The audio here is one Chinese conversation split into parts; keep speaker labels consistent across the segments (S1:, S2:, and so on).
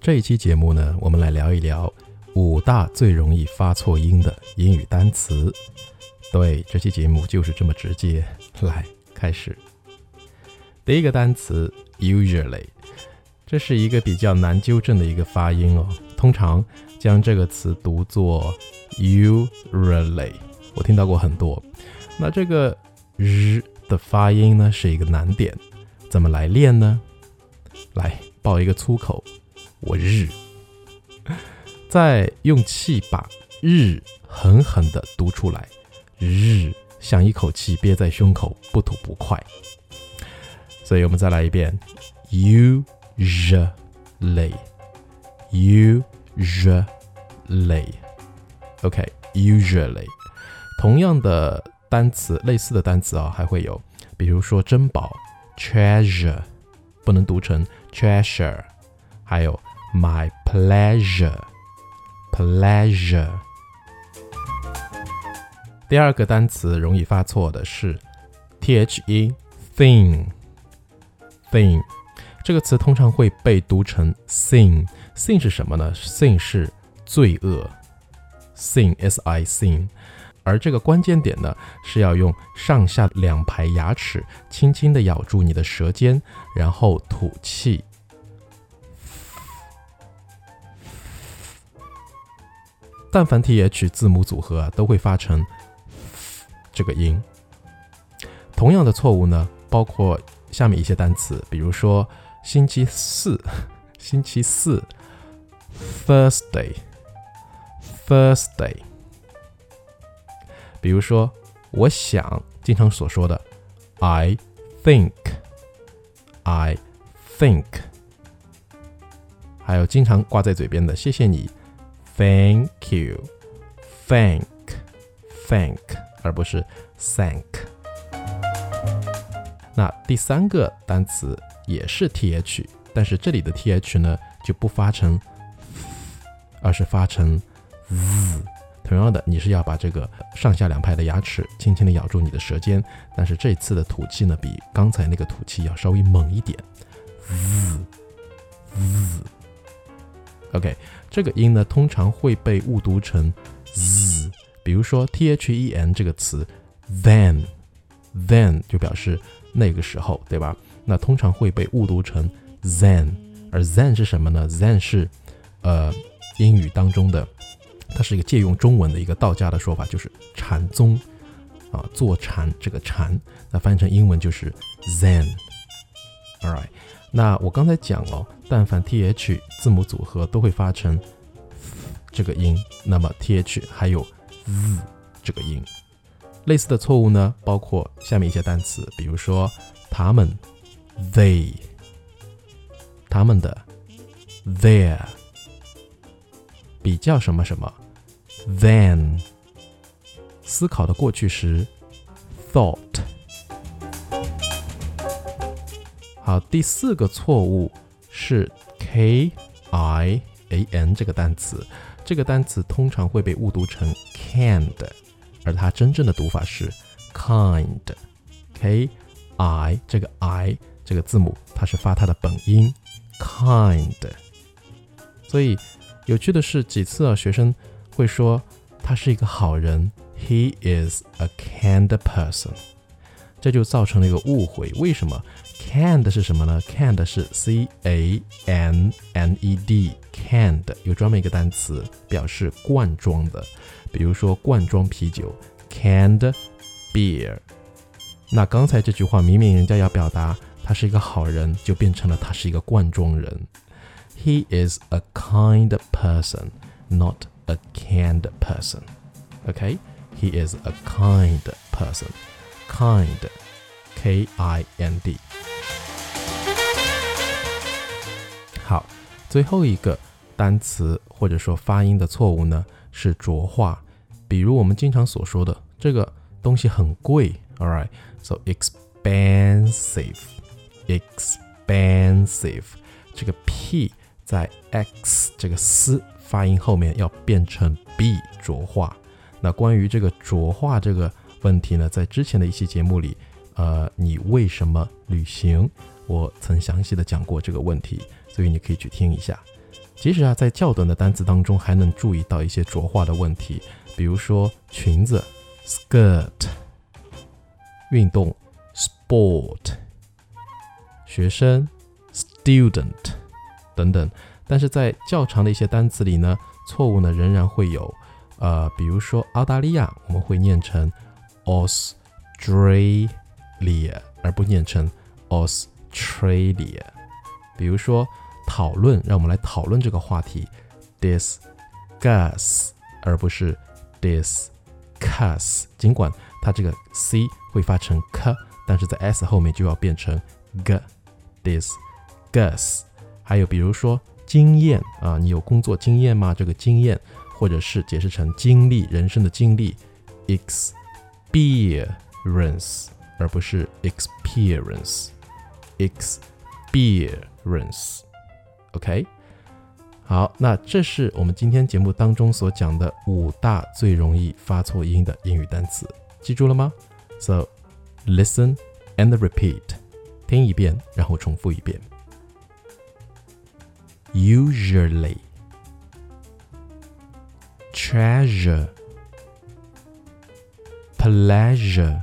S1: 这一期节目呢，我们来聊一聊五大最容易发错音的英语单词。对，这期节目就是这么直接。来，开始。第一个单词 usually，这是一个比较难纠正的一个发音哦。通常将这个词读作 usually，我听到过很多。那这个日的发音呢，是一个难点，怎么来练呢？来，爆一个粗口。我日，再用气把日狠狠地读出来，日像一口气憋在胸口，不吐不快。所以我们再来一遍，usually，usually，OK，usually。同样的单词，类似的单词啊，还会有，比如说珍宝，treasure，不能读成 treasure，还有。My pleasure, pleasure。第二个单词容易发错的是 the thing, thing。这个词通常会被读成 sin。sin 是什么呢？sin 是罪恶，sin s i sin。而这个关键点呢，是要用上下两排牙齿轻轻地咬住你的舌尖，然后吐气。但凡 th 字母组合啊，都会发成这个音。同样的错误呢，包括下面一些单词，比如说星期四，星期四，Thursday，Thursday。比如说，我想经常所说的，I think，I think。还有经常挂在嘴边的，谢谢你。Thank you, thank, thank，而不是 thank。那第三个单词也是 th，但是这里的 th 呢就不发成，而是发成 z。同样的，你是要把这个上下两排的牙齿轻轻的咬住你的舌尖，但是这次的吐气呢比刚才那个吐气要稍微猛一点，z z。OK，这个音呢通常会被误读成 z，比如说 then 这个词，then，then 就表示那个时候，对吧？那通常会被误读成 then，而 then 是什么呢？then 是呃英语当中的，它是一个借用中文的一个道家的说法，就是禅宗啊，坐禅这个禅，那翻译成英文就是 Zen。All right，。那我刚才讲哦，但凡 th 字母组合都会发成这个音，那么 th 还有 z 这个音。类似的错误呢，包括下面一些单词，比如说他们 they，他们的 their，比较什么什么 than，思考的过去时 thought。好，第四个错误是 k i a n 这个单词，这个单词通常会被误读成 kind，而它真正的读法是 kind，k i 这个 i 这个字母它是发它的本音 kind，所以有趣的是几次啊学生会说他是一个好人，he is a kind person，这就造成了一个误会，为什么？Canned 是什么呢？Canned 是 C A N N E D，Canned 有专门一个单词表示罐装的，比如说罐装啤酒，Canned beer。那刚才这句话明明人家要表达他是一个好人，就变成了他是一个罐装人。He is a kind person, not a canned person. OK, he is a kind person. Kind, K I N D。好，最后一个单词或者说发音的错误呢是浊化，比如我们经常所说的这个东西很贵，all right，so expensive，expensive，这个 p 在 x 这个 s 发音后面要变成 b 浊化。那关于这个浊化这个问题呢，在之前的一期节目里，呃，你为什么旅行？我曾详细的讲过这个问题，所以你可以去听一下。其实啊，在较短的单词当中，还能注意到一些浊化的问题，比如说裙子 skirt，运动 sport，学生 student 等等。但是在较长的一些单词里呢，错误呢仍然会有。呃，比如说澳大利亚，我们会念成 Australia，而不念成 Australia。比如说讨论，让我们来讨论这个话题，discuss，而不是 discuss。尽管它这个 c 会发成 k，但是在 s 后面就要变成 g，discuss。还有比如说经验啊，你有工作经验吗？这个经验。或者是解释成经历人生的经历，experience，而不是 experience，experience，OK。好，那这是我们今天节目当中所讲的五大最容易发错音的英语单词，记住了吗？So listen and repeat，听一遍，然后重复一遍。Usually。treasure, pleasure,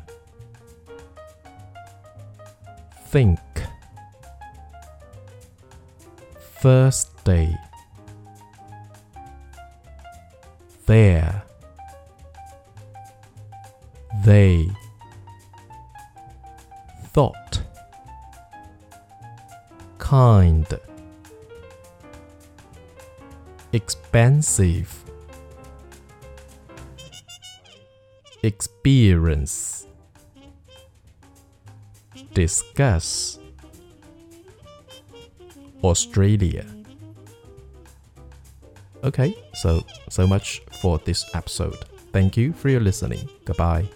S1: think, first day, there, they, thought, kind, expensive experience, discuss, Australia. Okay, so so much for this episode. Thank you for your listening. Goodbye.